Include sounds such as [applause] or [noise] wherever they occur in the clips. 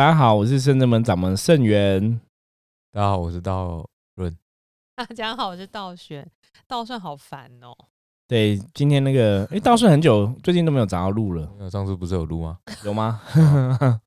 大家好，我是圣正门掌门圣元。大家好，我是道润。大家好，我是道玄。道顺好烦哦。对，今天那个，哎，道顺很久，最近都没有找到路了。上次不是有录吗？有吗？[laughs]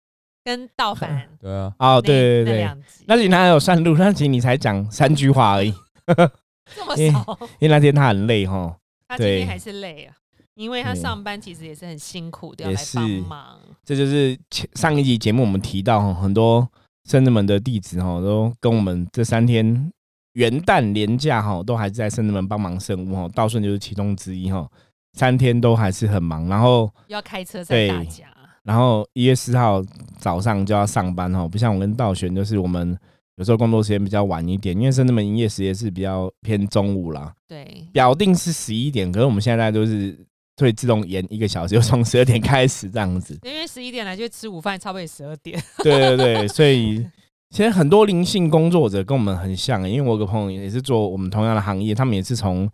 跟道凡。[laughs] 对啊。哦，对对对。那集他有算路，那集你才讲三句话而已。[laughs] 这么少？因为那天他很累哈。他今天还是累啊。因为他上班其实也是很辛苦的，要来帮忙。这就是前上一集节目我们提到很多圣子门的弟子哈，都跟我们这三天元旦连假哈，都还是在圣子门帮忙圣物哈。道顺就是其中之一哈，三天都还是很忙，然后要开车载大家。然后一月四号早上就要上班哈，不像我跟道玄，就是我们有时候工作时间比较晚一点，因为圣人门营业时间是比较偏中午啦。对，表定是十一点，可是我们现在都是。会自动延一个小时，就从十二点开始这样子。[laughs] 因为十一点来就吃午饭，差不多也十二点。对对对，所以其实很多灵性工作者跟我们很像，因为我有个朋友也是做我们同样的行业，他们也是从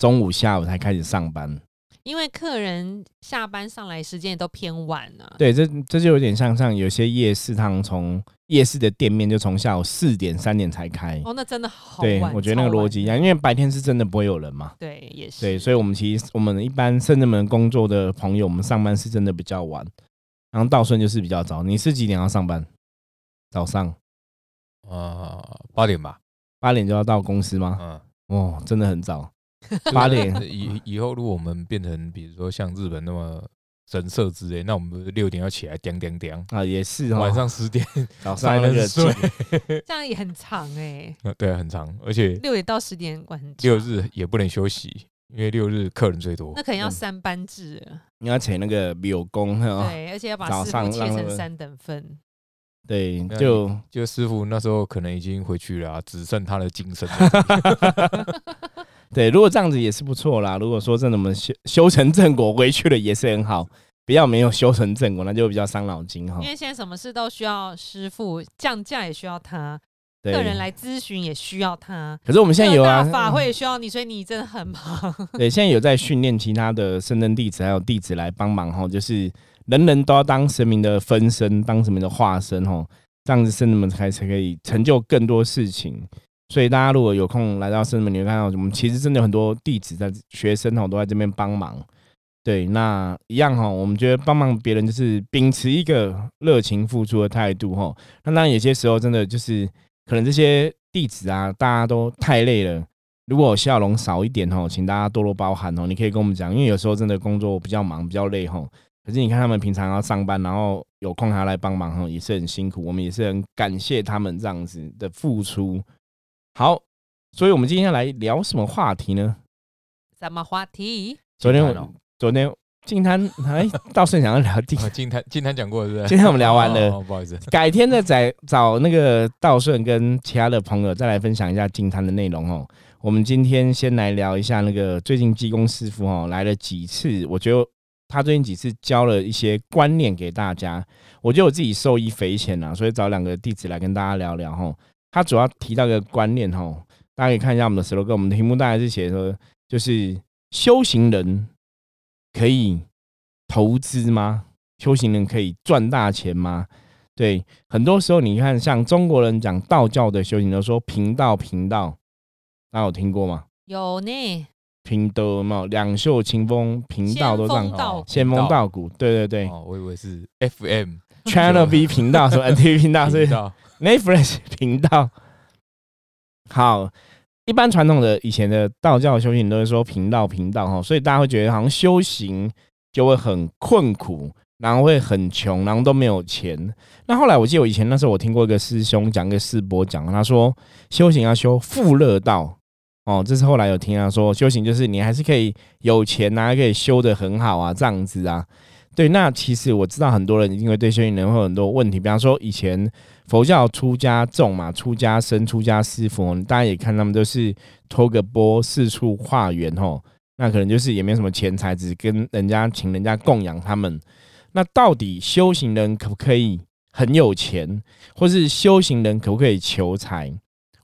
中午下午才开始上班。因为客人下班上来时间也都偏晚了。对，这这就有点像像有些夜市，他们从夜市的店面就从下午四点三点才开。哦，那真的好对，我觉得那个逻辑一样，因为白天是真的不会有人嘛。对，也是。对，所以我们其实我们一般深圳门工作的朋友，我们上班是真的比较晚。然后道顺就是比较早，你是几点要上班？早上？呃，八点吧。八点就要到公司吗？嗯。哦，真的很早。八点以以后，如果我们变成比如说像日本那么神社之类，那我们六点要起来，叮叮叮啊，也是晚上十点早 [laughs] 上那个睡，[laughs] 这样也很长哎。对啊，很长，而且六点到十点晚六日也不能休息，因为六日客人最多。那可能要三班制，你要请那个柳工对，而且要把师傅切成三等份。对，就就师傅那时候可能已经回去了，只剩他的精神。[laughs] 对，如果这样子也是不错啦。如果说真的我们修修成正果回去了也是很好，不要没有修成正果，那就比较伤脑筋哈。因为现在什么事都需要师傅，降价也需要他，客人来咨询也需要他。可是我们现在有啊，法会也需要你，所以你真的很忙。[laughs] 对，现在有在训练其他的圣人弟子还有弟子来帮忙哈，就是人人都要当神明的分身，当神明的化身哈，这样子圣人们才才可以成就更多事情。所以大家如果有空来到深圳，你会看到我们其实真的有很多弟子在学生哈都在这边帮忙。对，那一样哈，我们觉得帮忙别人就是秉持一个热情付出的态度哈。那当然有些时候真的就是可能这些弟子啊，大家都太累了，如果笑容少一点哈，请大家多多包涵哦。你可以跟我们讲，因为有时候真的工作比较忙，比较累哈。可是你看他们平常要上班，然后有空还要来帮忙哈，也是很辛苦。我们也是很感谢他们这样子的付出。好，所以我们今天来聊什么话题呢？什么话题？昨天，昨天金滩哎，道顺想要聊金金滩，金滩讲过是不是？今天我们聊完了，不好意思，改天再找找那个道顺跟其他的朋友再来分享一下金滩的内容哦。我们今天先来聊一下那个最近技工师傅哦来了几次，我觉得他最近几次教了一些观念给大家，我觉得我自己受益匪浅啊，所以找两个弟子来跟大家聊聊哈。他主要提到一个观念哈，大家可以看一下我们的 slogan，我们的题目大概是写说，就是修行人可以投资吗？修行人可以赚大钱吗？对，很多时候你看，像中国人讲道教的修行，都说贫道贫道，大家有听过吗？有呢，贫道嘛，两袖清风，贫道都这样，仙风道骨，对对对。哦，我以为是 FM Channel B 频道，说 NTV 频道，所以。[laughs] Netflix [laughs] 频道好，一般传统的以前的道教修行都是说频道频道哈，所以大家会觉得好像修行就会很困苦，然后会很穷，然后都没有钱。那后来我记得我以前那时候我听过一个师兄讲，一个师伯讲，他说修行要修富乐道哦，这是后来有听他说修行就是你还是可以有钱啊，可以修的很好啊，这样子啊。对，那其实我知道很多人因为对修行人会有很多问题，比方说以前佛教出家众嘛，出家僧、出家师傅，大家也看他们都是托个钵四处化缘吼，那可能就是也没什么钱财，只跟人家请人家供养他们。那到底修行人可不可以很有钱，或是修行人可不可以求财？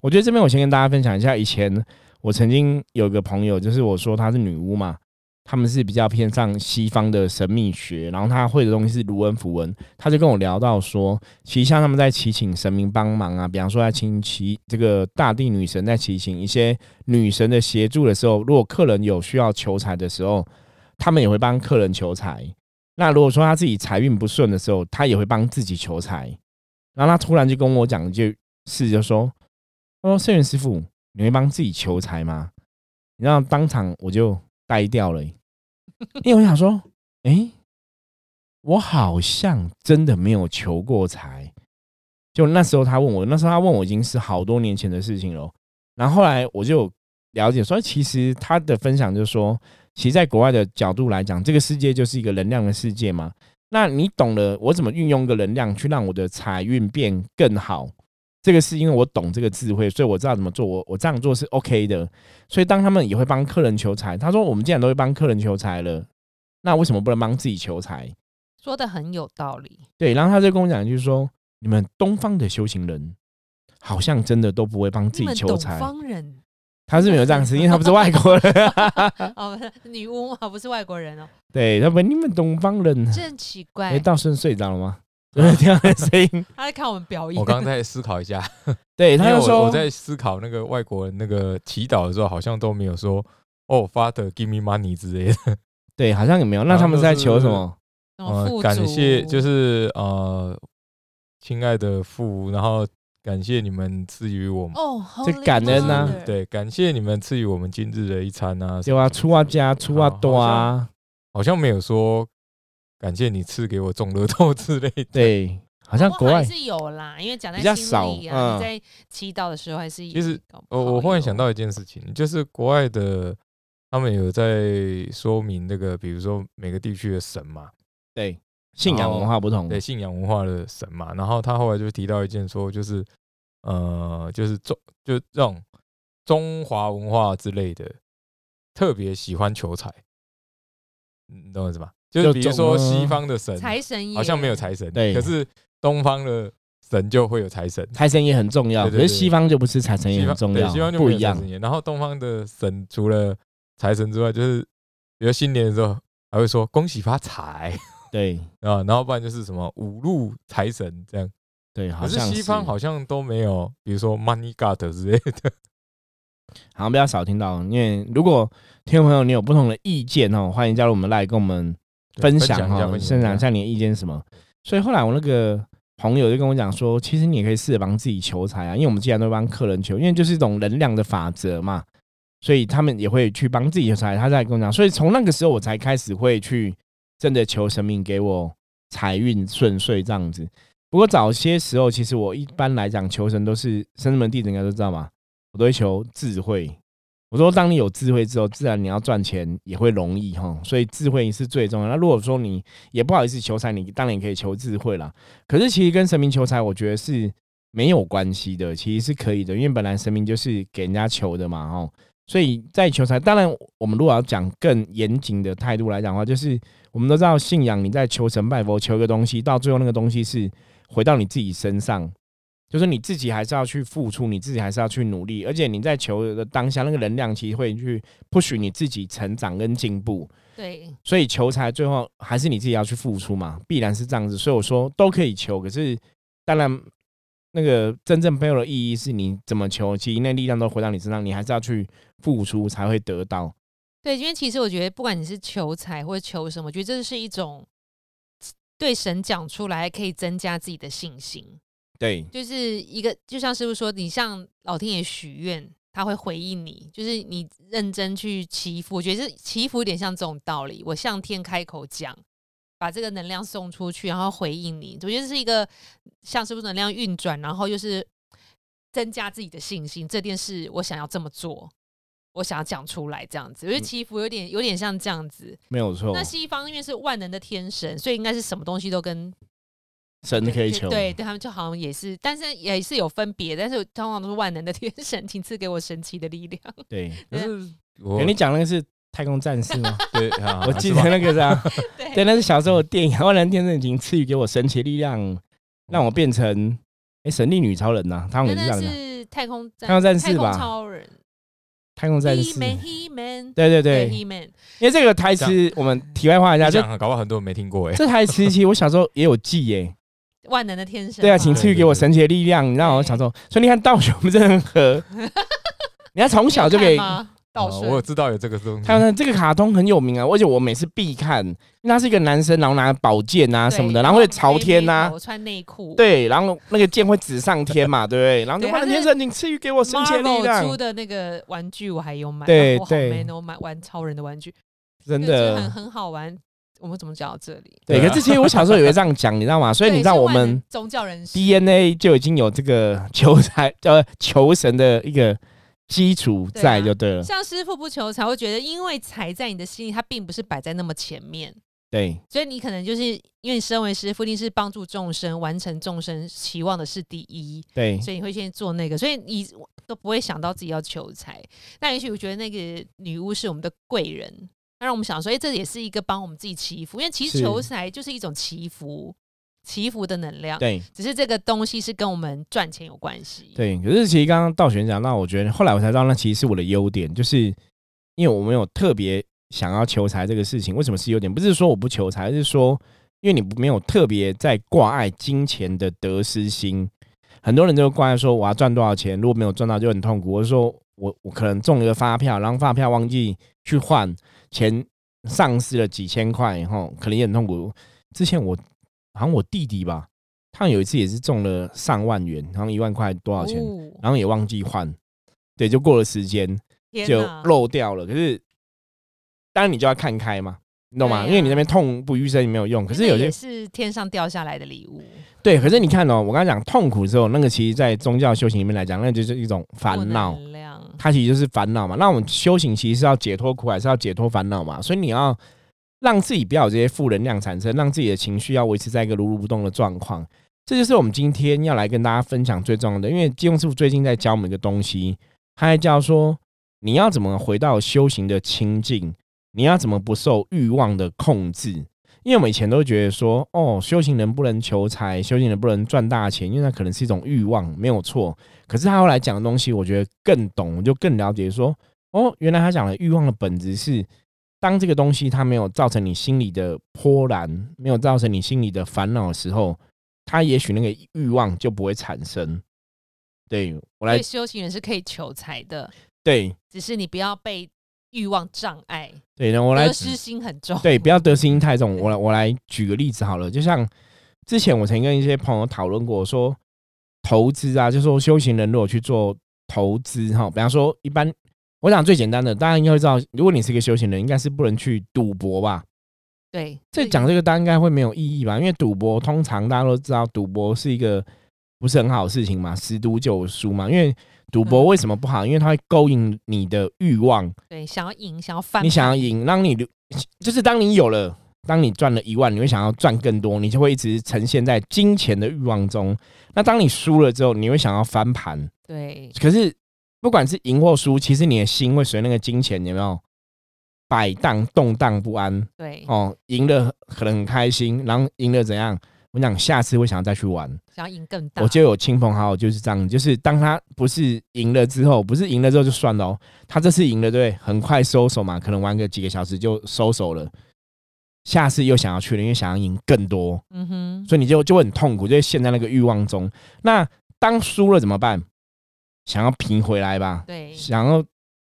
我觉得这边我先跟大家分享一下，以前我曾经有个朋友，就是我说她是女巫嘛。他们是比较偏向西方的神秘学，然后他会的东西是卢恩符文，他就跟我聊到说，其实像他们在祈请神明帮忙啊，比方说在请祈这个大地女神在祈请一些女神的协助的时候，如果客人有需要求财的时候，他们也会帮客人求财。那如果说他自己财运不顺的时候，他也会帮自己求财。然后他突然就跟我讲一句事，就说：“说圣元师傅，你会帮自己求财吗？”然后当场我就。呆掉了，因为我想说，哎，我好像真的没有求过财。就那时候他问我，那时候他问我已经是好多年前的事情了。然后后来我就了解说，其实他的分享就是说，其实在国外的角度来讲，这个世界就是一个能量的世界嘛。那你懂了我怎么运用一个能量去让我的财运变更好？这个是因为我懂这个智慧，所以我知道怎么做。我我这样做是 OK 的。所以当他们也会帮客人求财，他说：“我们既然都会帮客人求财了，那为什么不能帮自己求财？”说的很有道理。对，然后他就跟我讲，就是说你们东方的修行人好像真的都不会帮自己求财。东方人，他是没有这样子，因为他不是外国人。[laughs] 哦，女巫啊，不是外国人哦。对，他问你们东方人，真奇怪。哎，道顺睡着了吗？听到声音，[laughs] 他在看我们表演。我刚在思考一下，[laughs] 对，他就说我在思考那个外国人那个祈祷的时候，好像都没有说“哦，Father give me money” 之类的。[laughs] 对，好像也没有。那他们在求什么？呃，感谢，就是呃，亲爱的父，然后感谢你们赐予我们哦，这感恩呐。对，感谢你们赐予我们今日的一餐啊。有啊，出啊家，出啊多啊，好像没有说。感谢你赐给我种乐透之类的，对，好像国外是有啦，因为讲在比较少啊。在祈祷的时候还是其实，我我忽然想到一件事情，就是国外的他们有在说明那个，比如说每个地区的神嘛，对，信仰文化不同，对，信仰文化的神嘛。然后他后来就提到一件说，就是呃，就是中就这种中华文化之类的，特别喜欢求财，你懂我意思吧？就比如说西方的神，财神好像没有财神，对。可是东方的神就会有财神，财神也很重要。可是西方就不是财神也很重要，西方就不一样。然后东方的神除了财神之外，就是比如新年的时候还会说恭喜发财，对 [laughs] 啊。然后不然就是什么五路财神这样，对。可是西方好像都没有，比如说 Money God 之类的。好像比较少听到，因为如果听众朋友你有不同的意见哦，欢迎加入我们来跟我们。分享哈，分享一下你的意见是什么？所以后来我那个朋友就跟我讲说，其实你也可以试着帮自己求财啊，因为我们既然都帮客人求，因为就是一种能量的法则嘛，所以他们也会去帮自己求财。他在跟我讲，所以从那个时候我才开始会去真的求神明给我财运顺遂这样子。不过早些时候，其实我一般来讲求神都是生门弟子应该都知道嘛，我都会求智慧。我说，当你有智慧之后，自然你要赚钱也会容易哈。所以智慧是最重要。那如果说你也不好意思求财，你当然也可以求智慧啦。可是其实跟神明求财，我觉得是没有关系的，其实是可以的，因为本来神明就是给人家求的嘛哈。所以在求财，当然我们如果要讲更严谨的态度来讲的话，就是我们都知道信仰，你在求神拜佛求一个东西，到最后那个东西是回到你自己身上。就是你自己还是要去付出，你自己还是要去努力，而且你在求的当下，那个能量其实会去不许你自己成长跟进步。对，所以求财最后还是你自己要去付出嘛，必然是这样子。所以我说都可以求，可是当然那个真正背后的意义是你怎么求，其实那力量都回到你身上，你还是要去付出才会得到。对，因为其实我觉得不管你是求财或者求什么，我觉得这是一种对神讲出来可以增加自己的信心。对，就是一个，就像师傅说，你向老天爷许愿，他会回应你。就是你认真去祈福，我觉得是祈福有点像这种道理。我向天开口讲，把这个能量送出去，然后回应你。我觉得是一个像是不是能量运转，然后又是增加自己的信心。这件事我想要这么做，我想要讲出来，这样子。我觉得祈福有点有点像这样子，没有错。那西方因为是万能的天神，所以应该是什么东西都跟。神可以求，对对，他们就好像也是，但是也是有分别，但是通常都是万能的天神，[laughs] 请赐给我神奇的力量。[laughs] 对，可是跟你讲那个是太空战士吗？[laughs] 对，我记得那个是啊，对，那是小时候的电影，万能天神已经赐予给我神奇力量，让我变成哎神力女超人呐，他们是这样的。是太空太空战士吧？超人，太空战士 He Man 对对对对，He Man，因为这个台词我们题外话一下，这这样搞不好很多人没听过哎。这台词其实我小时候也有记耶。万能的天神嘛。对啊，请赐予给我神奇的力量，你让我想说，所以你看道雄真的很合，[laughs] 你看从小就给你有看吗？道哦，我有知道有这个东西。还有呢，这个卡通很有名啊，而且我每次必看，因为他是一个男生，然后拿宝剑啊什么的，然后会朝天呐、我穿内裤。对，然后那个剑会指上天嘛，[laughs] 对不对？然后就万能天神，请赐予给我神奇的力 Marvel 出，的那个玩具我还有买，对然后我好对 man 哦，买玩超人的玩具，真的很的。很好玩。我们怎么讲到这里？对，可是其实我小时候也会这样讲，你知道吗？[laughs] 所以你对知道我们宗教人士 DNA 就已经有这个求财呃求神的一个基础在，就对了。像师傅不求财，会觉得因为财在你的心里，它并不是摆在那么前面，对所以你可能就是因为你身为师傅，一定是帮助众生完成众生期望的是第一，对所以你会先做那个，所以你都不会想到自己要求财。那也许我觉得那个女巫是我们的贵人，那让我们想说，哎、这也是一个帮我们自己祈福，因为其实求财就是一种祈福，祈福的能量。对只是这个东西是跟我们赚钱有关系。对，可是其实刚刚道玄讲那，我觉得后来我才知道，那其实是我的优点，就是因为我没有特别想要求财这个事情。为什么是优点？不是说我不求财，而是说因为你没有特别在挂碍金钱的得失心。很多人就挂碍说我要赚多少钱，如果没有赚到就很痛苦。或者说我我可能中了一个发票，然后发票忘记去换，钱丧失了几千块，吼，可能也很痛苦。之前我好像我弟弟吧，他有一次也是中了上万元，好像一万块多少钱，哦然后也忘记换，对，就过了时间就漏掉了。可是当然你就要看开嘛，你懂吗？啊因为你那边痛不欲生也没有用。可是有些是天上掉下来的礼物，对，可是你看哦，我刚才讲痛苦之后，那个其实在宗教修行里面来讲，那就是一种负烦恼。它其实就是烦恼嘛。那我们修行其实是要解脱苦还，是要解脱烦恼嘛。所以你要让自己不要有这些负能量产生，让自己的情绪要维持在一个如如不动的状况。这就是我们今天要来跟大家分享最重要的。因为金庸师傅最近在教我们一个东西，他在教说你要怎么回到修行的清净，你要怎么不受欲望的控制。因为我们以前都觉得说，哦，修行人不能求财，修行人不能赚大钱，因为那可能是一种欲望，没有错。可是他后来讲的东西，我觉得更懂，我就更了解说，哦，原来他讲的欲望的本质是，当这个东西它没有造成你心里的波澜，没有造成你心里的烦恼的时候，它也许那个欲望就不会产生。对我来修行人是可以求财的，对只是你不要被欲望障碍，对，然后我来得失心很重。对，不要得失心太重。我来我来举个例子好了，就像之前我曾跟一些朋友讨论过，说投资啊，就说修行人如果去做投资哈，比方说一般，我想最简单的，大家应该会知道，如果你是一个修行人，应该是不能去赌博吧？对，这讲这个大家应该会没有意义吧？因为赌博通常大家都知道，赌博是一个不是很好的事情嘛，十赌九输嘛。因为赌博嗯为什么不好？因为它会勾引你的欲望，对，想要赢，想要翻，你想要赢，让你就是当你有了，当你赚了一万，你会想要赚更多，你就会一直呈现在金钱的欲望中。那当你输了之后，你会想要翻盘。对，可是不管是赢或输，其实你的心会随那个金钱有没有摆荡、动荡不安对，哦。赢了可能很开心，然后赢了怎样？我讲下次会想要再去玩。想要赢更大。我就有亲朋好友就是这样，就是当他不是赢了之后，不是赢了之后就算了哦，他这次赢了，对？很快收手嘛，可能玩个几个小时就收手了。下次又想要去了，因为想要赢更多，嗯哼，所以你就就会很痛苦，就会陷在那个欲望中。那当输了怎么办？想要平回来吧，对，想要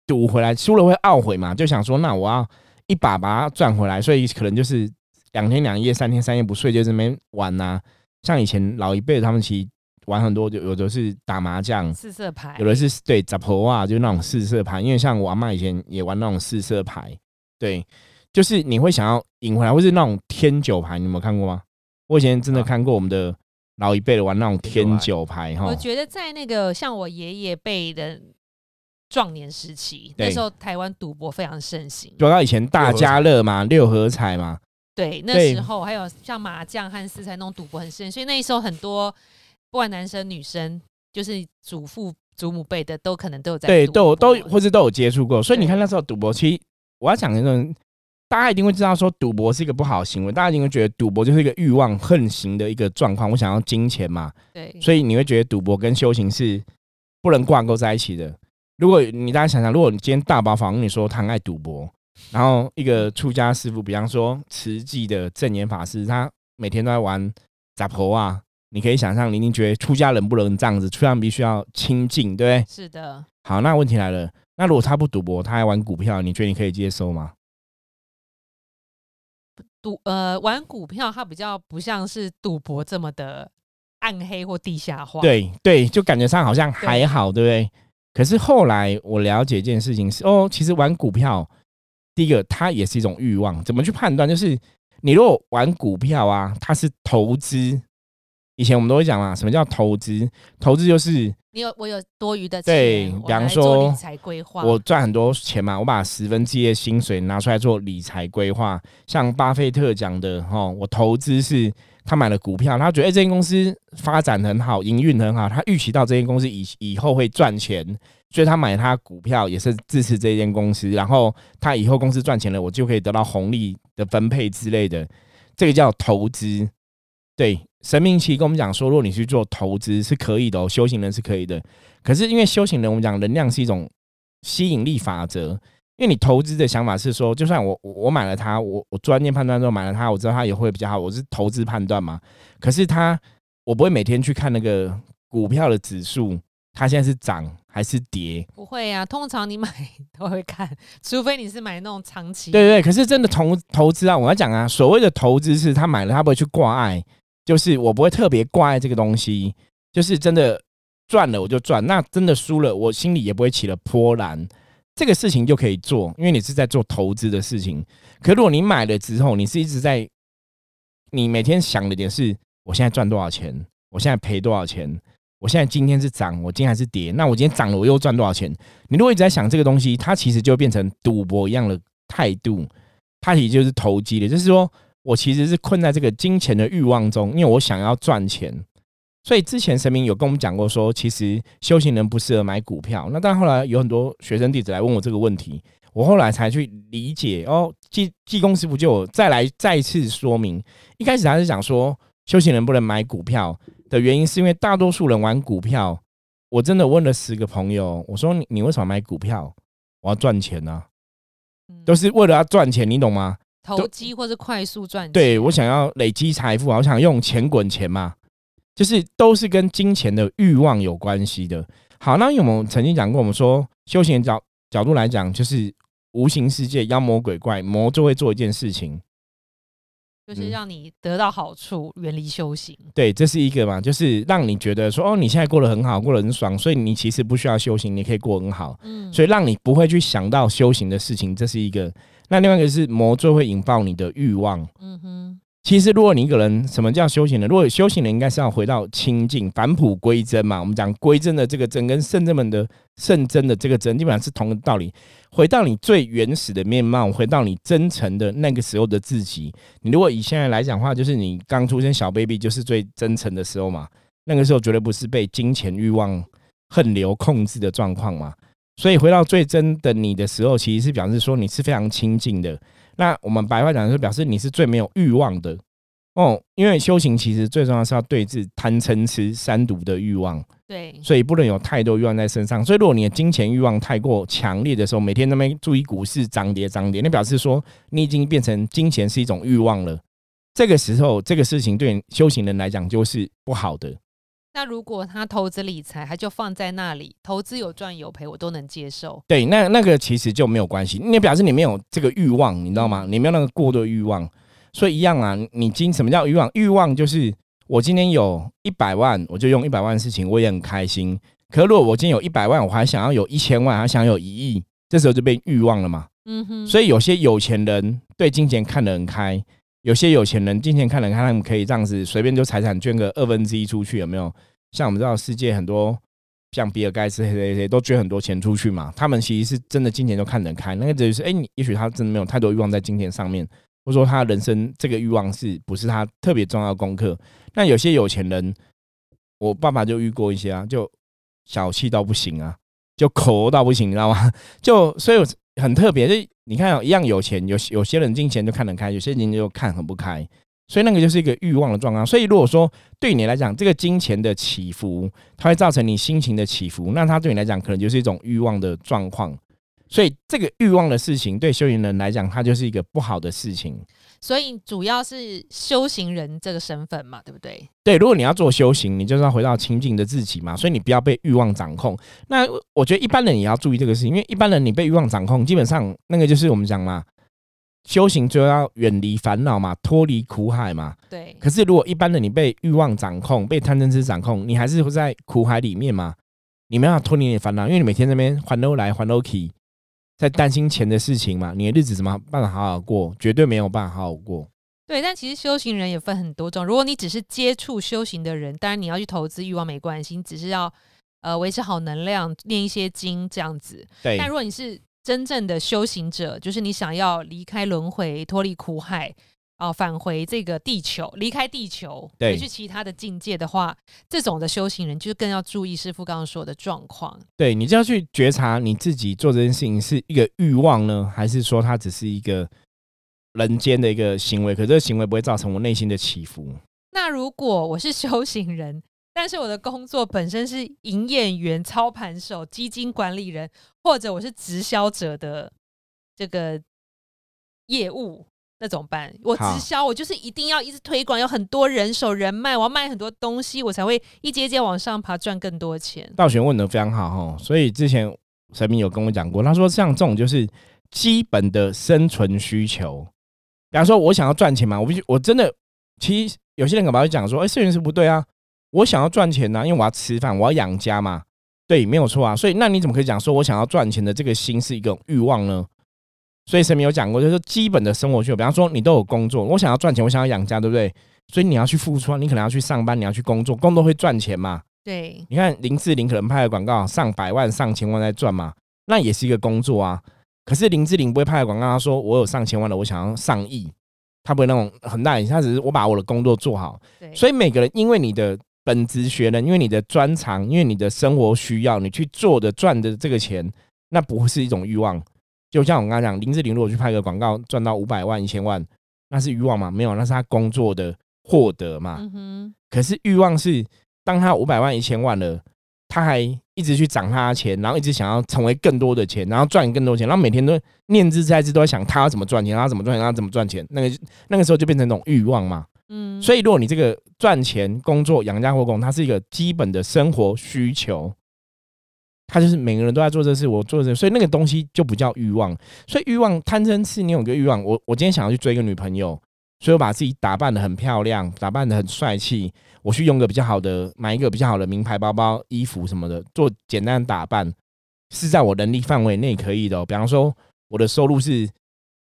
赌回来，输了会懊悔嘛，就想说那我要一把把它赚回来，所以可能就是两天两夜、三天三夜不睡，就这边玩呐、像以前老一辈的他们其实玩很多，就有的是打麻将，四色牌，有的是对杂婆啊，就是那种四色牌。因为像我阿妈以前也玩那种四色牌，对，就是你会想要赢回来，或是那种天九牌，你有没有看过吗？我以前真的啊看过我们的老一辈的玩那种天天九牌哈。我，觉得在那个像我爷爷辈的壮年时期，那对。时候台湾赌博非常盛行。主要以前大家乐嘛，六合彩嘛，对，那对时候还有像麻将和四彩那种赌博很盛，所以那时候很多不管男生女生，就是祖父祖母辈的，都可能都有在对，都有都或者都有接触过。所以你看那时候赌博，其实我要讲的那种，大家一定会知道说赌博是一个不好的行为，大家一定会觉得赌博就是一个欲望横行的一个状况，我想要金钱嘛，对，所以你会觉得赌博跟修行是不能挂钩在一起的。如果你大家想想，如果你今天大宝访问你说他很爱赌博，然后一个出家师傅，比方说慈济的正言法师，他每天都在玩杂婆啊，你可以想象，你一定觉得出家人不能这样子，出家人必须要清净，对不对？是的，好，那问题来了，那如果他不赌博，他还玩股票，你觉得你可以接受吗？赌呃玩股票，它比较不像是赌博这么的暗黑或地下化。，对对，就感觉上好像还好，对不对？可是后来我了解一件事情是，哦，其实玩股票，第一个它也是一种欲望。怎么去判断？就是你如果玩股票啊，它是投资。以前我们都会讲嘛，什么叫投资？投资就是你有我有多余的钱，对比方说理财规划，我赚很多钱嘛，我把十分之一的薪水拿出来做理财规划。像巴菲特讲的，哈，我投资是他买了股票，他觉得哎、这间公司发展很好，营运很好，他预期到这间公司以以后会赚钱，所以他买他股票也是支持这间公司。然后他以后公司赚钱了，我就可以得到红利的分配之类的，这个叫投资。对，神明其实跟我们讲说，如果你去做投资是可以的，修行人是可以的。可是因为修行人，我们讲能量是一种吸引力法则，因为你投资的想法是说，就算我我买了它，我我专业判断之后买了它，我知道它也会比较好，我是投资判断嘛。可是它，我不会每天去看那个股票的指数，它现在是涨还是跌？不会啊。通常你买都会看，[laughs] 除非你是买那种长期。对对，可是真的投投资啊，我要讲啊，所谓的投资是他买了，他不会去挂碍，就是我不会特别挂碍这个东西，就是真的赚了我就赚，那真的输了，我心里也不会起了波澜。这个事情就可以做，因为你是在做投资的事情。可如果你买了之后，你是一直在，你每天想的点是，我现在赚多少钱，我现在赔多少钱，我现在今天是涨，我今天还是跌，那我今天涨了，我又赚多少钱？你如果一直在想这个东西，它其实就变成赌博一样的态度，它其实就是投机的，就是说我其实是困在这个金钱的欲望中，因为我想要赚钱。所以之前神明有跟我们讲过说，其实修行人不适合买股票。那但后来有很多学生弟子来问我这个问题，我后来才去理解哦。济济公师傅就再来再次说明，一开始他是讲说修行人不能买股票的原因，是因为大多数人玩股票。我真的问了十个朋友，我说你你为什么买股票？我要赚钱啊，嗯都是为了要赚钱，你懂吗？投机或是快速赚钱。对我想要累积财富啊，我想用钱滚钱嘛，就是都是跟金钱的欲望有关系的。好，那有没有曾经讲过，我们说修行的角角度来讲，就是无形世界妖魔鬼怪，魔就会做一件事情，就是让你得到好处，远离修行。对，这是一个嘛，就是让你觉得说，哦，你现在过得很好，过得很爽，所以你其实不需要修行，你可以过得很好，嗯，所以让你不会去想到修行的事情，这是一个。那另外一个是魔最会引爆你的欲望，嗯哼，其实，如果你一个人，什么叫修行呢？如果修行人，应该是要回到清净、返璞归真嘛。我们讲归真的这个真，跟圣真们的圣真的这个真，基本上是同个道理。回到你最原始的面貌，回到你真诚的那个时候的自己。你如果以现在来讲话，就是你刚出生小 baby，就是最真诚的时候嘛。那个时候绝对不是被金钱欲望、恨流控制的状况嘛。所以回到最真的你的时候，其实是表示说你是非常清净的。那我们白话讲，就表示你是最没有欲望的哦。因为修行其实最重要是要对治贪嗔痴三毒的欲望，对，所以不能有太多欲望在身上。所以如果你的金钱欲望太过强烈的时候，每天那边注意股市涨跌涨跌，那表示说你已经变成金钱是一种欲望了。这个时候，这个事情对修行人来讲就是不好的。那如果他投资理财，他就放在那里，投资有赚有赔，我都能接受。对，那那个其实就没有关系，你表示你没有这个欲望，你知道吗？你没有那个过度的欲望，所以一样啊。你今什么叫欲望？欲望就是我今天有一百万，我就用一百万的事情，我也很开心。可如果我今天有一百万，我还想要有一千万，还想要有一亿，这时候就变欲望了嘛。嗯哼，所以有些有钱人对金钱看得很开，有些有钱人金钱看得很开，他们可以这样子随便就财产捐个二分之一出去，有没有？像我们知道世界很多像比尔盖茨谁谁谁都捐很多钱出去嘛，他们其实是真的金钱都看得很开，那个就是哎，你也许他真的没有太多欲望在金钱上面，或者说他人生这个欲望是不是他特别重要功课？那有些有钱人，我爸爸就遇过一些啊，就小气到不行啊，就抠到不行，你知道吗？[laughs] 就所以很特别，就你看、哦、一样有钱，有有些人金钱就看得开，有些人就看很不开。所以那个就是一个欲望的状况。所以如果说对你来讲，这个金钱的起伏，它会造成你心情的起伏，那它对你来讲可能就是一种欲望的状况。所以这个欲望的事情，对修行人来讲，它就是一个不好的事情。所以主要是修行人这个身份嘛，对不对？对，如果你要做修行，你就是要回到清净的自己嘛，所以你不要被欲望掌控。那我觉得一般人也要注意这个事情，因为一般人你被欲望掌控，基本上那个就是我们讲嘛，修行就要远离烦恼嘛，脱离苦海嘛。对。可是如果一般的你被欲望掌控，被贪嗔痴掌控，你还是会在苦海里面嘛，你没有脱离你的烦恼，因为你每天那边还都来还都去。在担心钱的事情嘛，你的日子怎么办法好好过？绝对没有办法好好过。对，但其实修行人也分很多种。如果你只是接触修行的人，当然你要去投资欲望没关系，你只是要呃维持好能量，念一些经这样子。对。但如果你是真正的修行者，就是你想要离开轮回，脱离苦海。哦，返回这个地球，离开地球，回去其他的境界的话，这种的修行人就更要注意师傅刚刚说的状况。对你就要去觉察你自己做这件事情是一个欲望呢，还是说它只是一个人间的一个行为？可这个行为不会造成我内心的起伏。那如果我是修行人，但是我的工作本身是营业员、操盘手、基金管理人，或者我是直销者的这个业务。那怎么办？我直销，我就是一定要一直推广，有很多人手人脉，我要卖很多东西，我才会一阶阶往上爬，赚更多钱。道玄问的非常好哈，所以之前神明有跟我讲过，他说像这种就是基本的生存需求。比方说，我想要赚钱嘛，我必须我真的，其实有些人可能会讲说，哎，摄影师不对啊，我想要赚钱呢，因为我要吃饭，我要养家嘛，对，没有错啊。所以那你怎么可以讲说我想要赚钱的这个心是一个欲望呢？所以神明有讲过，就是基本的生活需求，比方说你都有工作，我想要赚钱，我想要养家，对不对？所以你要去付出，你可能要去上班，你要去工作，工作会赚钱嘛？对。你看林志玲可能拍的广告上百万、上千万在赚嘛，那也是一个工作啊。可是林志玲不会拍的广告，他说我有上千万的，我想要上亿，他不会那种很大，他只是我把我的工作做好。对。所以每个人因为你的本职学呢，因为你的专长，因为你的生活需要，你去做的赚的这个钱，那不是一种欲望。就像我刚刚讲，林志玲如果去拍个广告赚到五百万、一千万，那是欲望吗？没有，那是他工作的获得嘛。可是欲望是，当他五百万、一千万了，他还一直去涨他的钱，然后一直想要成为更多的钱，然后赚更多钱，然后每天都念之在之都在想他要怎么赚钱，他怎么赚钱，他怎么赚钱。那个那个时候就变成一种欲望嘛。嗯。所以如果你这个赚钱、工作、养家活口，它是一个基本的生活需求。他就是每个人都在做这事，我做这，所以那个东西就不叫欲望。所以欲望贪嗔痴，你有个欲望，我我今天想要去追一个女朋友，所以我把自己打扮的很漂亮，打扮的很帅气，我去用个比较好的，买一个比较好的名牌包包、衣服什么的，做简单的打扮，是在我能力范围内可以的。比方说，我的收入是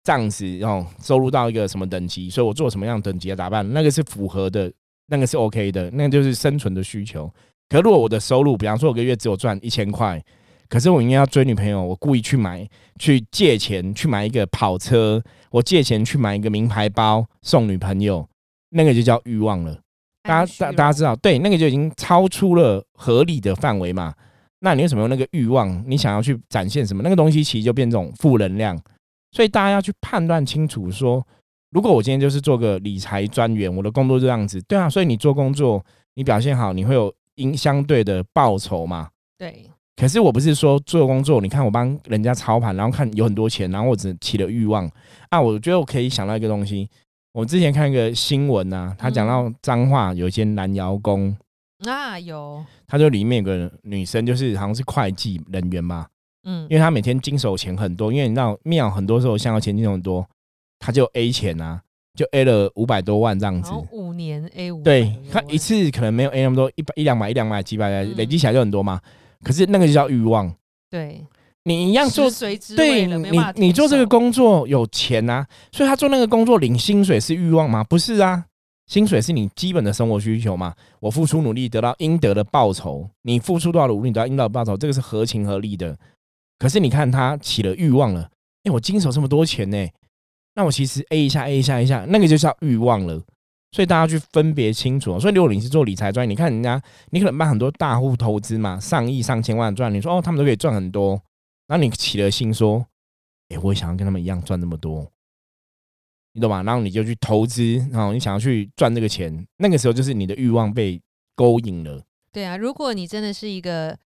这样子，然后收入到一个什么等级，所以我做什么样等级的打扮，那个是符合的，那个是 OK 的，那就是生存的需求。可如果我的收入，比方说我个月只有赚一千块，可是我应该要追女朋友，我故意去买，去借钱去买一个跑车，我借钱去买一个名牌包送女朋友，那个就叫欲望了。大家大大家知道，对，那个就已经超出了合理的范围嘛。那你为什么用那个欲望？你想要去展现什么？那个东西其实就变这种负能量。所以大家要去判断清楚，说如果我今天就是做个理财专员，我的工作这样子，对啊。所以你做工作，你表现好，你会有。应相对的报酬嘛？对。可是我不是说做工作，你看我帮人家操盘，然后看有很多钱，然后我只起了欲望啊！我觉得我可以想到一个东西，我之前看一个新闻呐，他讲到脏话，有一些南窑宫啊，有，他就里面有个女生，就是好像是会计人员嘛，嗯，因为她每天经手钱很多，因为你知道庙很多时候香油钱经手很多，他就 A 钱啊。就 A 了五百多万这样子，五年 A 五，对他一次可能没有 A 那么多，一百一两百一两百几百累积起来就很多嘛。可是那个就叫欲望，对你一样做，对你你做这个工作有钱啊，所以他做那个工作领薪水是欲望吗？不是啊，薪水是你基本的生活需求嘛。我付出努力得到应得的报酬，你付出多少努力得到应得的报酬，这个是合情合理的。可是你看他起了欲望了，哎，我经手这么多钱呢。那我其实 A 一下 A 一下 A 一下，那个就叫欲望了。所以大家去分别清楚。所以如果你是做理财专业，你看人家，你可能帮很多大户投资嘛，上亿上千万赚，你说哦，他们都可以赚很多，那你起了心说，哎，我也想要跟他们一样赚那么多。你懂吗？然后你就去投资，然后你想要去赚这个钱，那个时候就是你的欲望被勾引了。对啊，如果你真的是一个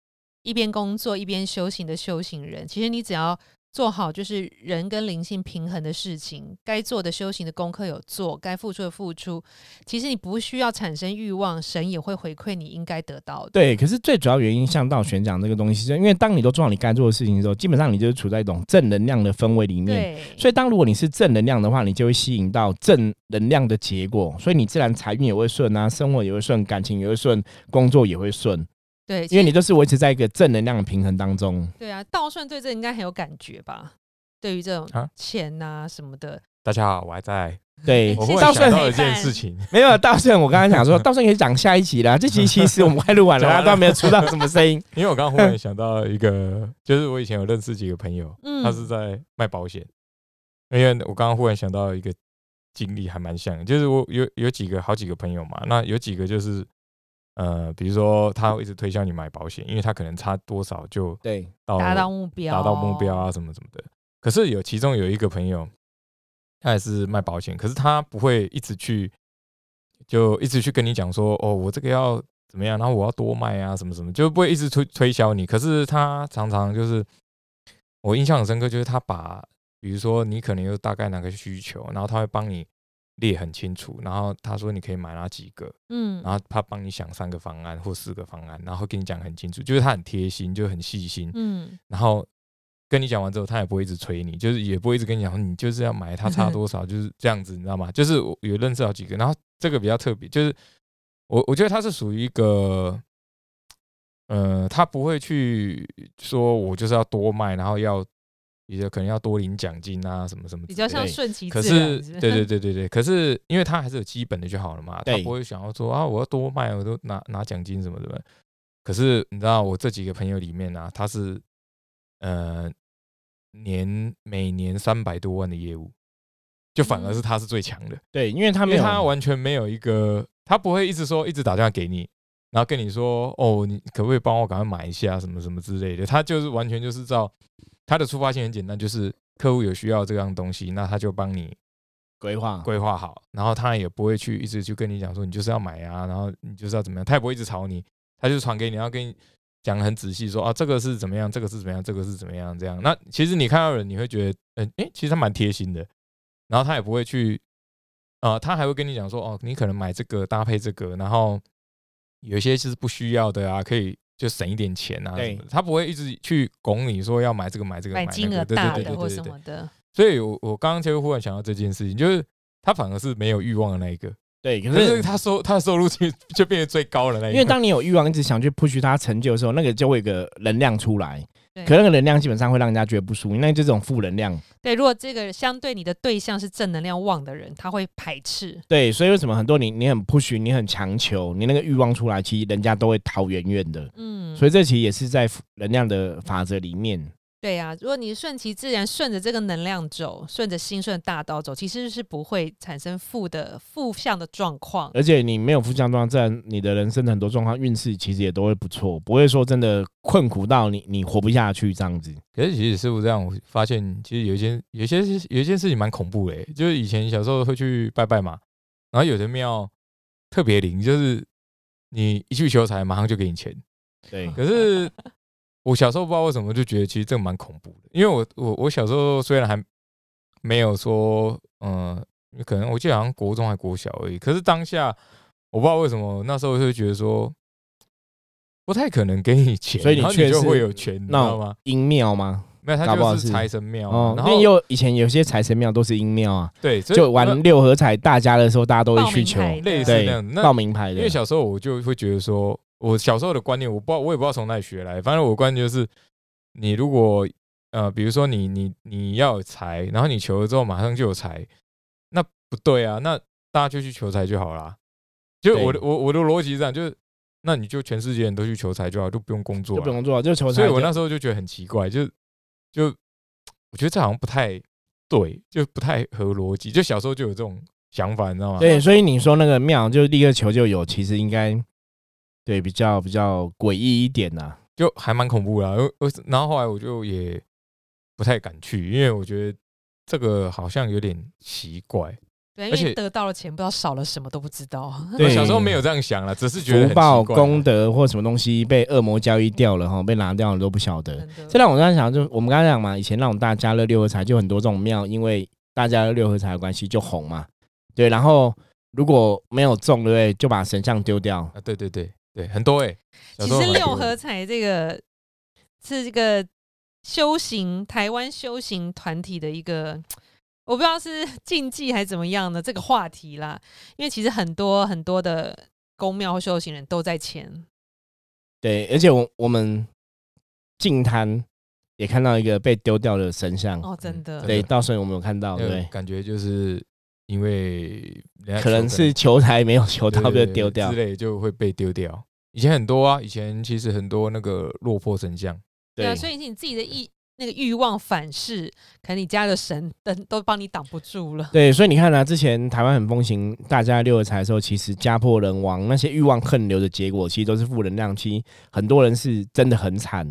一边工作一边修行的修行人，其实你只要。做好就是人跟灵性平衡的事情，该做的修行的功课有做，该付出的付出。其实你不需要产生欲望，神也会回馈你应该得到的。对，可是最主要原因，像道玄讲这个东西，是因为当你都做好你该做的事情的时候，基本上你就是处在一种正能量的氛围里面。所以当如果你是正能量的话，你就会吸引到正能量的结果，所以你自然财运也会顺啊，生活也会顺，感情也会顺，工作也会顺。对，因为你都是维持在一个正能量的平衡当中。对啊，道顺对这应该很有感觉吧？对于这种钱啊什么的。大家好，我还在。[laughs] 对，我道顺有一件事情，没有道顺。我刚刚想说，道顺可以讲下一集啦。这集其实我们快录完了，大家都没有出到什么声音。[laughs] 因为我刚刚忽然想到一个，就是我以前有认识几个朋友，嗯他是在卖保险。因为我刚刚忽然想到一个经历，还蛮像，就是我有有几个好几个朋友嘛，那有几个就是。呃，比如说他会一直推销你买保险，因为他可能差多少就对达到目标，达到目标啊什么什么的。可是有其中有一个朋友，他也是卖保险，可是他不会一直去，就一直去跟你讲说，哦，我这个要怎么样，然后我要多卖啊什么什么，就不会一直推推销你。可是他常常就是我印象很深刻，就是他把，比如说你可能有大概哪个需求，然后他会帮你。列很清楚，然后他说你可以买哪几个，嗯，然后他帮你想三个方案或四个方案，然后跟你讲很清楚，就是他很贴心，就很细心，嗯，然后跟你讲完之后，他也不会一直催你，就是也不会一直跟你讲你就是要买，他差多少，就是这样子，你知道吗？[laughs] 就是有认识好几个，然后这个比较特别，就是我我觉得他是属于一个，呃，他不会去说我就是要多卖，然后要。比较可能要多领奖金啊，什么什么，比较像顺其自然。可是，对对对对对，可是因为他还是有基本的就好了嘛，他不会想要说啊，我要多卖，我都拿拿奖金什么的。可是你知道，我这几个朋友里面呢，他是呃年每年三百多万的业务，就反而是他是最强的。对，因为他没有他完全没有一个，他不会一直说一直打电话给你，然后跟你说哦，你可不可以帮我赶快买一下什么什么之类的？他就是完全就是照。他的出发性很简单，就是客户有需要这样东西，那他就帮你规划规划好，然后他也不会去一直去跟你讲说你就是要买啊，然后你就是要怎么样，他也不会一直吵你，他就传给你，然后跟你讲很仔细说啊这个是怎么样，这个是怎么样，这个是怎么样这样。那其实你看到人你会觉得，嗯，诶，其实他蛮贴心的，然后他也不会去，啊，他还会跟你讲说哦，你可能买这个搭配这个，然后有些是不需要的啊，可以。就省一点钱啊，什么的，他不会一直去拱你说要买这个买这个买金额大的或什么的。所以，我我刚刚就忽然想到这件事情，就是他反而是没有欲望的那一个。对，可是他收他的收入就就变得最高了那一。因为当你有欲望一直想去 push 他成就的时候，那个就会有个能量出来。可那个能量基本上会让人家觉得不舒服，那这种负能量。对，如果这个相对你的对象是正能量旺的人，他会排斥。对，所以为什么很多你你很 push，你很强求，你那个欲望出来，其实人家都会逃远远的。嗯，所以这其实也是在能量的法则里面。对呀，如果你顺其自然，顺着这个能量走，顺着心顺大道走，其实是不会产生负的负向的状况。而且你没有负向状况，自然你的人生的很多状况运势其实也都会不错，不会说真的困苦到你你活不下去这样子。可是其实师傅这样，我发现其实有一些有一些有一件事情蛮恐怖的，就是以前小时候会去拜拜嘛，然后有的庙特别灵，就是你一去求财，马上就给你钱。对，可是。我小时候不知道为什么就觉得其实这个蛮恐怖的，因为我我我小时候虽然还没有说，嗯，可能我记得好像国中还国小而已，可是当下我不知道为什么那时候就觉得说不太可能给你钱，所以你确实会有钱，你知道吗？阴庙吗？没有，它就是财神庙。哦，因为有以前有些财神庙都是阴庙啊。对，就玩六合彩大家的时候，大家都会去求，类似那样报名牌的。因为小时候我就会觉得说。我小时候的观念，我不知道，我也不知道从哪里学来。反正我的观念就是，你如果呃，比如说你你你要有财，然后你求了之后马上就有财，那不对啊。那大家就去求财就好啦。就我的我我的逻辑是这样，就是那你就全世界人都去求财就好，就不用工作，就不用做，就求财。所以我那时候就觉得很奇怪，就就我觉得这好像不太对，就不太合逻辑。就小时候就有这种想法，你知道吗？对，所以你说那个庙就立刻求就有，其实应该。对，比较比较诡异一点呐，就还蛮恐怖的。然后后来我就也不太敢去，因为我觉得这个好像有点奇怪。对，因而且为得到了钱，不知道少了什么都不知道。对 [laughs] 我小时候没有这样想了，只是觉得很福报、功德或什么东西被恶魔交易掉了哈，被拿掉了都不晓得。这让我刚才想，就我们刚才讲嘛，以前那种大家乐六合彩就很多这种庙，因为大家乐六合彩的关系就红嘛。对，然后如果没有中，对不对？就把神像丢掉。啊，对对对对，很多哎、小其实六合彩这个是这个修行台湾修行团体的一个，我不知道是 [laughs] 禁忌还是怎么样的这个话题啦。因为其实很多很多的公庙或修行人都在签，对，而且我我们进滩也看到一个被丢掉的神像。哦，真的。对，到时候我们有看到，对感觉就是因为可能是球台没有球到被丢掉之。类，就会被丢掉。以前很多啊，以前其实很多那个落魄神像，对啊，所以你自己的意那个欲望反噬，可能你家的神灯都帮你挡不住了。对，所以你看啊，之前台湾很风行大家六合彩的时候，其实家破人亡，那些欲望横流的结果，其实都是负能量。其实很多人是真的很惨，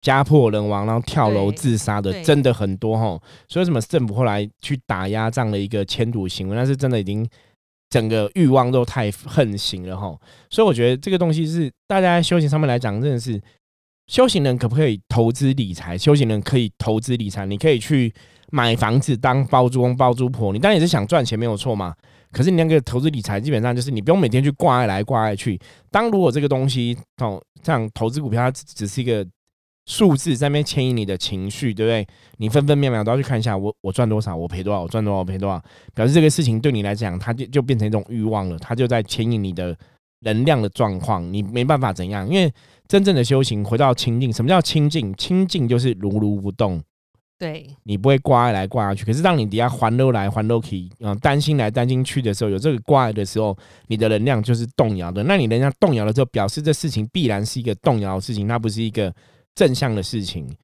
家破人亡，然后跳楼自杀的真的很多哈。所以为什么政府后来去打压这样的一个迁赌行为，那是真的已经整个欲望都太横行了哈。所以我觉得这个东西是大家在修行上面来讲，真的是修行人可不可以投资理财？修行人可以投资理财，你可以去买房子当包租公包租婆，你当然也是想赚钱没有错嘛。可是你那个投资理财，基本上就是你不用每天去挂来挂去。当如果这个东西哦，像投资股票，它只是一个数字在那边牵引你的情绪，对不对？你分分秒秒都要去看一下，我我赚多少，我赔多少，我赚多少，我赔多少，表示这个事情对你来讲，它就就变成一种欲望了，它就在牵引你的能量的状况，你没办法怎样，因为真正的修行回到清净，什么叫清净？清净就是如如不动。对，你不会挂来挂去。可是当你底下环都来环都去，啊，担心来担心去的时候，有这个挂来的时候，你的能量就是动摇的。那你能量动摇了之后，表示这事情必然是一个动摇的事情，它不是一个正向的事情。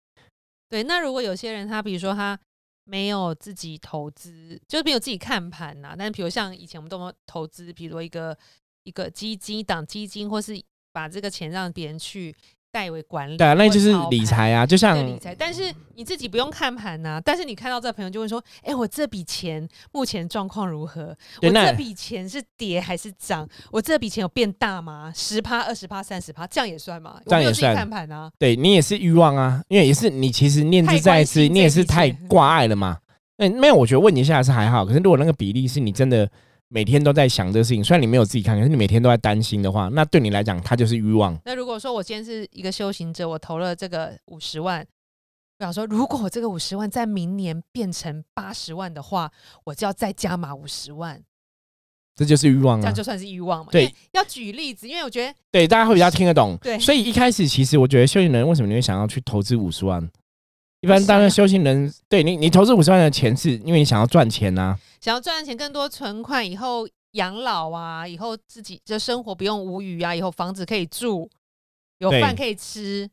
对，那如果有些人他比如说他没有自己投资，就是没有自己看盘呐、但比如像以前我们都有投资，比如一个一个基金、一档基金，或是把这个钱让别人去代为管理，对啊，那或就是理财啊，就像理财，但是你自己不用看盘呐、但是你看到这个朋友就会说：“哎、我这笔钱目前状况如何？我这笔钱是跌还是涨？我这笔钱有变大吗？十趴、二十趴、三十趴，这样也算吗？这有自己算看盘啊。对你也是欲望啊，因为也是你其实念太之在之，你也是太挂碍了嘛。那没有，我觉得问一下是还好。可是如果那个比例是你真的每天都在想这个事情，虽然你没有自己看，可是你每天都在担心的话，那对你来讲，它就是欲望。那如果说我今天是一个修行者，我投了这个五十万，我想说，如果我这个五十万在明年变成八十万的话，我就要再加码五十万，这就是欲望啊这样。就算是欲望嘛。对，要举例子，因为我觉得对，大家会比较听得懂。对所以一开始其实我觉得修行人为什么你会想要去投资五十万？一般想当然修行人对你，你投资五十万的钱是因为你想要赚钱啊呐、想要赚钱更多存款，以后养老啊，以后自己就生活不用无余啊，以后房子可以住，有对饭可以吃。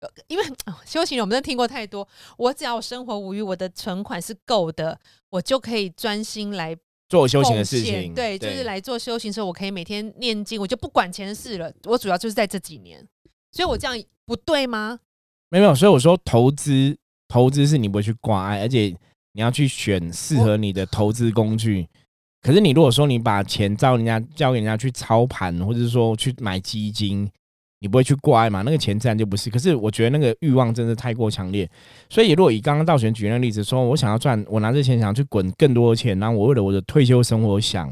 呃因为、哦修行人我们真的听过太多，我只要生活无余，我的存款是够的，我就可以专心来做修行的事情。对，就是来做修行的时候，我可以每天念经，我就不管前的事了。我主要就是在这几年，所以我这样不对吗？没有，所以我说投资，投资是你不会去挂碍，而且你要去选适合你的投资工具。可是你如果说你把钱照人家交给人家去操盘，或者是说去买基金，你不会去挂碍嘛？那个钱自然就不是。可是我觉得那个欲望真的太过强烈，所以如果以刚刚道玄举那个例子说，我想要赚，我拿这钱想要去滚更多的钱，然后我为了我的退休生活想，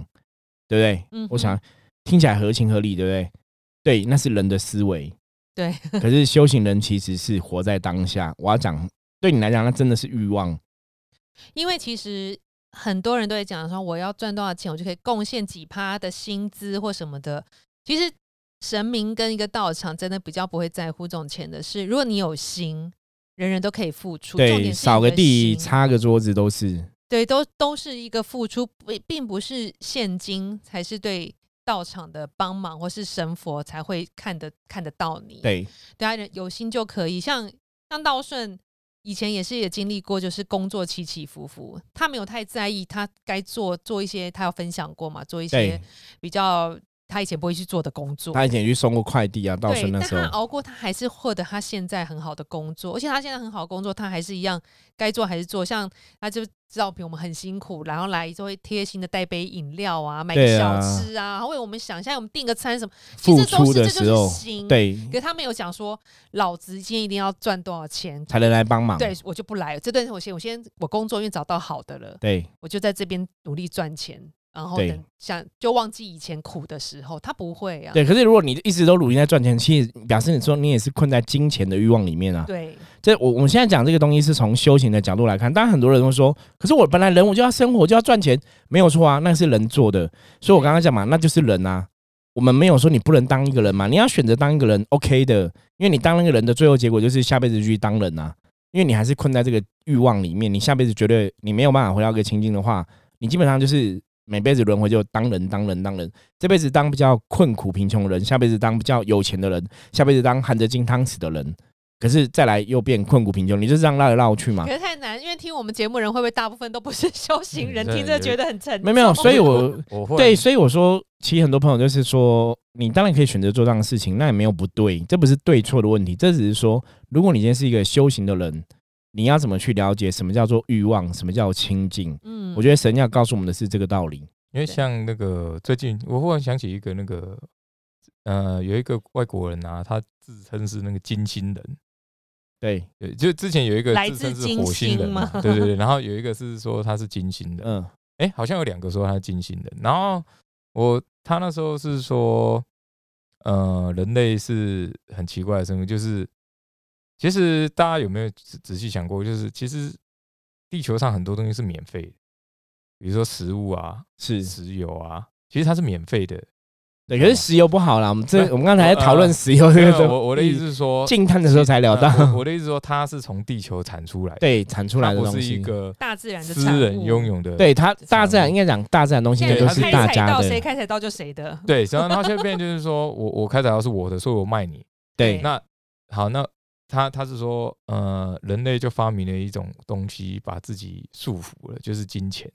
对不对？嗯我想听起来合情合理，对不对？对，那是人的思维。对，[laughs] 可是修行人其实是活在当下。我要讲，对你来讲，那真的是欲望。因为其实很多人都会讲说，我要赚多少钱，我就可以贡献几趴的薪资或什么的。其实神明跟一个道场真的比较不会在乎这种钱的事。如果你有心，人人都可以付出。重对，扫个地、擦个桌子都是。对，都都是一个付出，并并不是现金才是对道场的帮忙，或是神佛才会看得看得到你。对，对啊，有心就可以。像像道顺以前也是也经历过，就是工作起起伏伏，他没有太在意，他该做做一些，他有分享过嘛，做一些，比较他以前不会去做的工作。他以前去送过快递啊，到对，那时候但他熬过，他还是获得他现在很好的工作，而且他现在很好的工作，他还是一样该做还是做。像他就知道比我们很辛苦，然后来就会贴心的带杯饮料啊，买个小吃啊，然后为我们想，现在我们订个餐什么，其付出的时候，心。，对，可是他没有讲说，老子今天一定要赚多少钱，才能来帮忙。对我就不来了。这段我先我先我工作因为找到好的了，对我就在这边努力赚钱，然后等想就忘记以前苦的时候，他不会啊。对，可是如果你一直都努力在赚钱，其实表示你说你也是困在金钱的欲望里面啊。对这我我们现在讲这个东西是从修行的角度来看，当然很多人都说，可是我本来人我就要生活就要赚钱，没有错啊，那是人做的。所以我刚刚讲嘛，那就是人啊。我们没有说你不能当一个人嘛，你要选择当一个人，OK 的，因为你当那个人的最后结果就是下辈子去当人啊，因为你还是困在这个欲望里面，你下辈子绝对你没有办法回到一个清净的话，你基本上就是每辈子轮回就当人当人当人，这辈子当比较困苦贫穷的人，下辈子当比较有钱的人，下辈子当含着金汤匙的人，可是再来又变困苦贫穷，你就是这样绕来绕去嘛可。是太难，因为听我们节目人会不会大部分都不是修行人，嗯听着觉得很沉重？没有没有，所以我 [laughs] 我会对，所以我说，其实很多朋友就是说，你当然可以选择做这样的事情，那也没有不对，这不是对错的问题，这只是说，如果你今天是一个修行的人，你要怎么去了解什么叫做欲望，什么叫清净？嗯。我觉得神要告诉我们的是这个道理。因为像那个最近，我忽然想起一个那个，呃，有一个外国人啊，他自称是那个金星人，对，对，就之前有一个自称是火星人嘛，对对对，然后有一个是说他是金星的，嗯，哎、好像有两个说他是金星的，然后我他那时候是说，呃，人类是很奇怪的生物，就是其实大家有没有仔仔细想过，就是其实地球上很多东西是免费的，比如说食物啊、是石油啊，其实它是免费的。对，可是石油不好啦，我们这我们刚才在讨论呃石油这个时候，我我的意思是说，静探的时候才聊到，呃我我的意思是说，它是从地球产出来的，对，产出来它不的东西，是一个大自然的产私人物拥有的。对它大自然应该讲大自然的东西都是大家的，谁开采到就谁的。对，然后它现在变就是说我我开采到是我的，所以我卖你。对那好，那他他是说，呃，人类就发明了一种东西，把自己束缚了，就是金钱。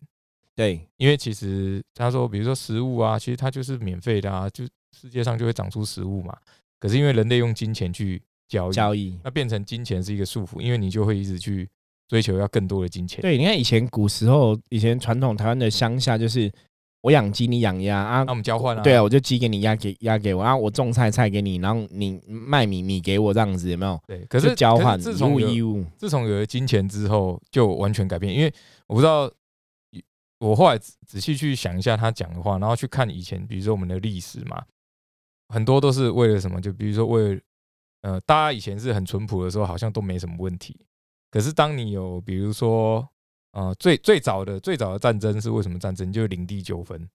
对因为其实他说，比如说食物啊，其实它就是免费的啊，就世界上就会长出食物嘛。可是因为人类用金钱去交易，交易。那变成金钱是一个束缚，因为你就会一直去追求要更多的金钱。对，你看以前古时候，以前传统台湾的乡下就是我养鸡，你养鸭啊那我，们交换啊，对啊，我就鸡给你，鸭给鸭给我，然后我种菜菜给你，然后你卖米米给我，这样子有没有？对。可是交换自从有自从有了金钱之后，就完全改变。因为我不知道，我后来仔仔细去想一下他讲的话，然后去看以前，比如说我们的历史嘛，很多都是为了什么？就比如说为了，呃，大家以前是很淳朴的时候，好像都没什么问题。可是当你有，比如说，呃，最最早的最早的战争是为什么战争？就是领地纠纷。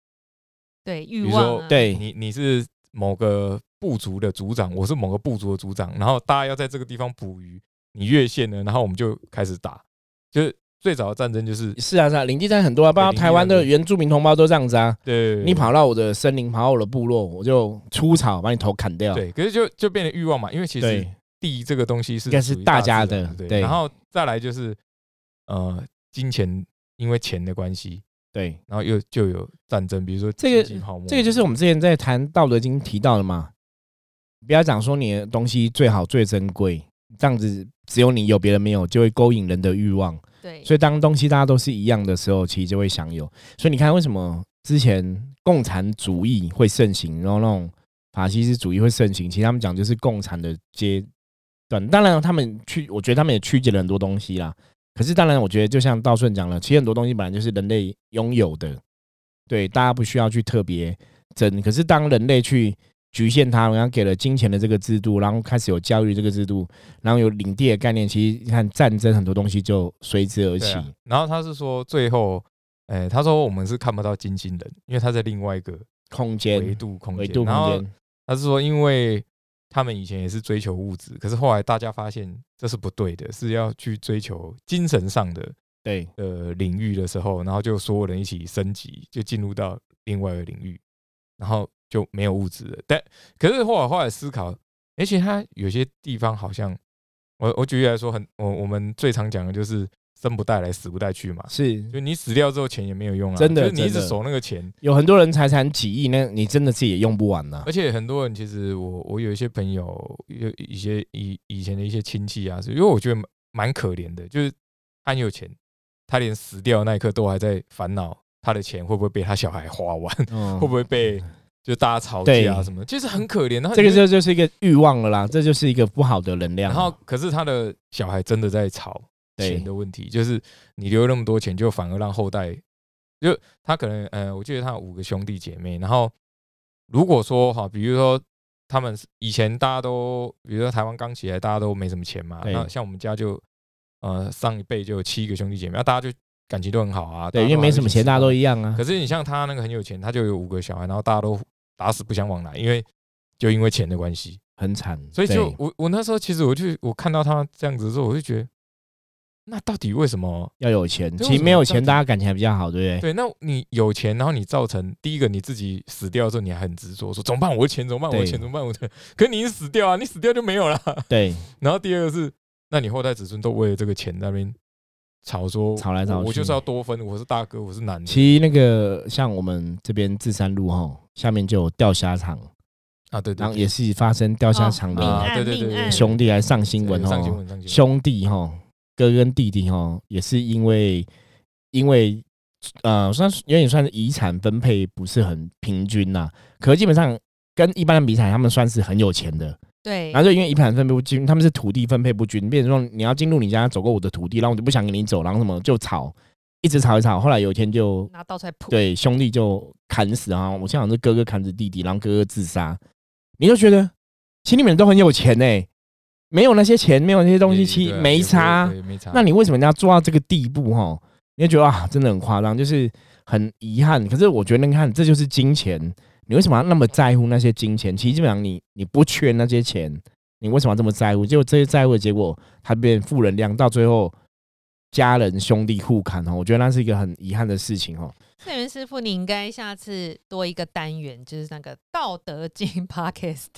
对欲比如说望啊，对你你是某个部族的族长，我是某个部族的族长，然后大家要在这个地方捕鱼，你越线了，然后我们就开始打。就是最早的战争就是是啊是啊，领地战很多啊，包括台湾的原住民同胞都这样子啊。对你跑到我的森林，跑到我的部落，我就出草把你头砍掉。对，可是就就变成欲望嘛，因为其实地这个东西是应该是大家的对对然后再来就是呃金钱，因为钱的关系，对，然后又就有战争，比如说这个这个就是我们之前在谈《道德经》提到的嘛。不要讲说你的东西最好最珍贵，这样子只有你有，别人没有，就会勾引人的欲望。对，所以当东西大家都是一样的时候，其实就会享有。所以你看，为什么之前共产主义会盛行，然后那种法西斯主义会盛行？其实他们讲就是共产的阶段。当然，他们去，我觉得他们也曲解了很多东西啦。可是，当然，我觉得就像道顺讲了，其实很多东西本来就是人类拥有的，对，大家不需要去特别争。可是，当人类去局限它，然后给了金钱的这个制度，然后开始有教育这个制度，然后有领地的概念，其实你看战争很多东西就随之而起。啊。然后他是说最后，哎，他说我们是看不到金星人，因为他在另外一个空间维度空间，然后他是说，因为他们以前也是追求物质，可是后来大家发现这是不对的，是要去追求精神上的对呃领域的时候，然后就所有人一起升级，就进入到另外一个领域，然后就没有物质了。但可是后来后来思考，而且他有些地方好像，我我举例来说很，我我们最常讲的就是生不带来，死不带去嘛。是就你死掉之后，钱也没有用啊。真的就是你一直守那个钱，有很多人财产几亿，那你真的自己也用不完呐而。且很多人其实我我有一些朋友，有一些以以前的一些亲戚啊，是因为我觉得蛮蛮可怜的，就是他很有钱，他连死掉那一刻都还在烦恼他的钱会不会被他小孩花完，嗯 [laughs] 会不会被 [laughs] 就大家吵对架啊什么的，其实很可怜。然后这个你就就就是一个欲望了啦，这就是一个不好的能量。然后可是他的小孩真的在吵对钱的问题，就是你留那么多钱，就反而让后代，就他可能呃，我记得他有五个兄弟姐妹，然后如果说哈，比如说他们以前大家都，比如说台湾刚起来，大家都没什么钱嘛，那像我们家就呃上一辈就有七个兄弟姐妹，那大家就感情都很好啊，对，因为没什么钱，大家都一样啊。可。是你像他那个很有钱，他就有五个小孩，然后大家都打死不相往来，因为就因为钱的关系。很惨，所以就我我那时候其实我就我看到他这样子的时候，我就觉得，那到底为什么？要有钱，其实没有钱，大家感情还比较好，对不对？对，那你有钱，然后你造成第一个你自己死掉的时候，你还很执着，说怎么办？我的钱怎么办？我的对钱怎么办？我的，可你已经死掉啊，你死掉就没有了。[laughs] 对，然后第二个是，那你后代子孙都为了这个钱在那边吵说，吵来吵去我我就是要多分，我是大哥，我是男的其实那个像我们这边自山路哈，下面就有钓虾场，啊，对对对，然后也是发生钓虾场的对对对对兄弟来上新闻上新哦，闻上新闻，兄弟哈，哥跟弟弟哦，也是因为因为呃，算是有点算是遗产分配不是很平均呐、可是基本上跟一般的比起来，他们算是很有钱的。对然后就因为遗产分配不均，他们是土地分配不均，变成说你要进入你家走过我的土地，然后我就不想跟你走，然后什么就吵，一直吵一吵，后来有一天就拿刀出来扑，对兄弟就砍死啊！我现在好像是哥哥砍死弟弟，然后哥哥自杀，你就觉得其实你们都很有钱呢、没有那些钱，没有那些东西，其实没差。没差。那你为什么要做到这个地步？哈，你会觉得啊，真的很夸张，就是很遗憾。可是我觉得，你看，这就是金钱，你为什么要那么在乎那些金钱？其实基本上你你不缺那些钱，你为什么要这么在乎？结果这些在乎的结果，它变负能量，到最后家人兄弟互砍哦，我觉得那是一个很遗憾的事情哦。圣元师傅，你应该下次多一个单元，就是那个《道德经》Podcast。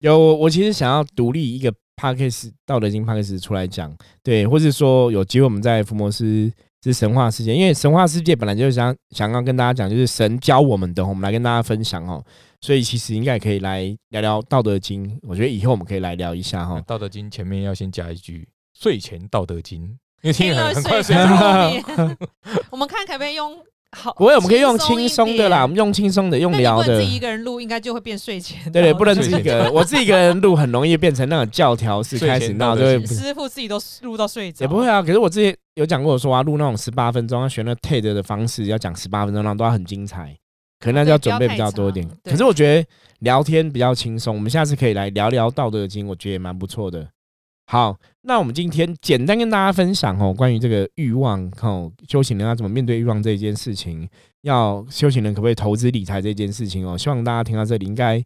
有我我其实想要独立一个 p a c k a g e 道德经 p a c k a g e 出来讲，对，或是说有机会我们在福摩斯是神话世界，因为神话世界本来就是想想要跟大家讲，就是神教我们的，我们来跟大家分享哦。所以其实应该也可以来聊聊道德经，我觉得以后我们可以来聊一下那哈。道德经前面要先加一句睡前道德经，因为听听了了很很快睡睡着着。了 [laughs] [laughs] 我们看可不可以用好？不会，我们可以用轻松的啦，我们用轻松的，用聊的自。己一个人录，应该就会变睡前。对对，不能自己一个人，我自己一个人录很容易变成那种教条式开始，前然后就会道德经师傅自己都录到睡着，也不会啊，可是我之前有讲过，说啊，录那种十八分钟，要选那 TED 的方式，要讲十八分钟，然后都要很精彩，可能那就要准备比较多一点可是我觉得聊天比较轻松，我们下次可以来聊聊《道德经》，我觉得也蛮不错的。好，那我们今天简单跟大家分享哦，关于这个欲望哦，修行人要怎么面对欲望这件事情，要修行人可不可以投资理财这件事情哦，希望大家听到这里应该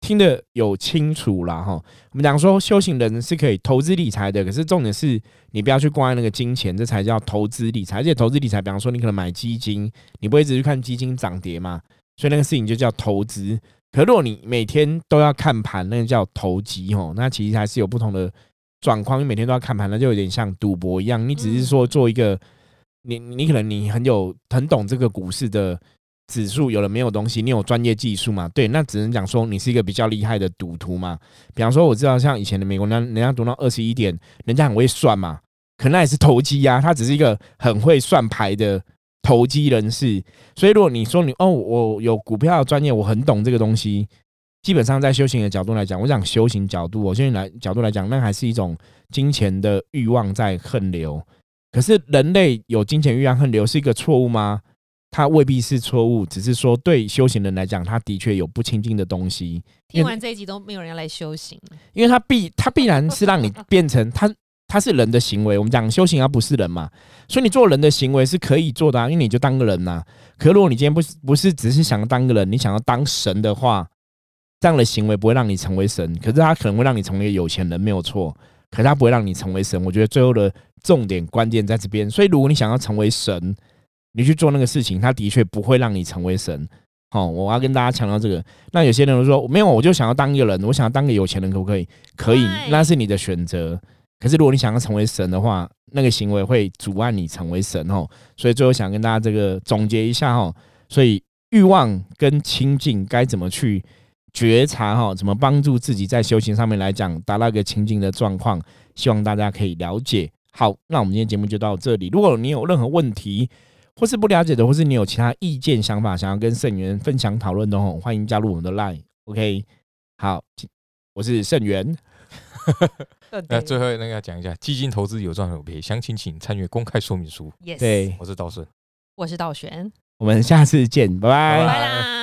听得有清楚啦哈。我们讲说修行人是可以投资理财的，可是重点是你不要去挂那个金钱，这才叫投资理财。而且投资理财，比方说你可能买基金，你不会只去看基金涨跌嘛，所以那个事情就叫投资。可如果你每天都要看盘，那个叫投机哦，那其实还是有不同的状况。你每天都要看盘，那就有点像赌博一样。你只是说做一个，你你可能你很有很懂这个股市的指数，有了没有东西，你有专业技术嘛？对，那只能讲说你是一个比较厉害的赌徒嘛。比方说，我知道像以前的美国人，人家赌到二十一点，人家很会算嘛，可能也是投机呀、他只是一个很会算牌的投机人士。所以如果你说你哦，我有股票的专业，我很懂这个东西，基本上在修行的角度来讲，我讲修行角度，我修行来角度来讲，那还是一种金钱的欲望在横流。可是人类有金钱欲望横流是一个错误吗？它未必是错误，只是说对修行人来讲，他的确有不清净的东西。听完这一集都没有人要来修行，因为它必它必然是让你变成他，它是人的行为。我们讲修行，而不是人嘛，所以你做人的行为是可以做的、啊，因为你就当个人呐、可如果你今天不是不是只是想当个人，你想要当神的话，这样的行为不会让你成为神，可是他可能会让你成为一个有钱人，没有错。可是他不会让你成为神。我觉得最后的重点关键在这边。所以如果你想要成为神，你去做那个事情，他的确不会让你成为神。好、我要跟大家强调这个。那有些人都说没有，我就想要当一个人，我想要当个有钱人，可不可以？可以，那是你的选择。可是如果你想要成为神的话，那个行为会阻碍你成为神哦。所以最后想跟大家这个总结一下哦。所以欲望跟清净该怎么去觉察哈？怎么帮助自己在修行上面来讲达到一个清净的状况？希望大家可以了解。好，那我们今天节目就到这里。如果你有任何问题，或是不了解的，或是你有其他意见想法，想要跟圣元分享讨论的话，欢迎加入我们的 Line。OK，好，我是圣元。那 [laughs] 最后那个要讲一下，基金投资有赚有赔，详情请参阅公开说明书。Yes，对，我是道顺，我是道玄，我们下次见，拜拜。拜啦。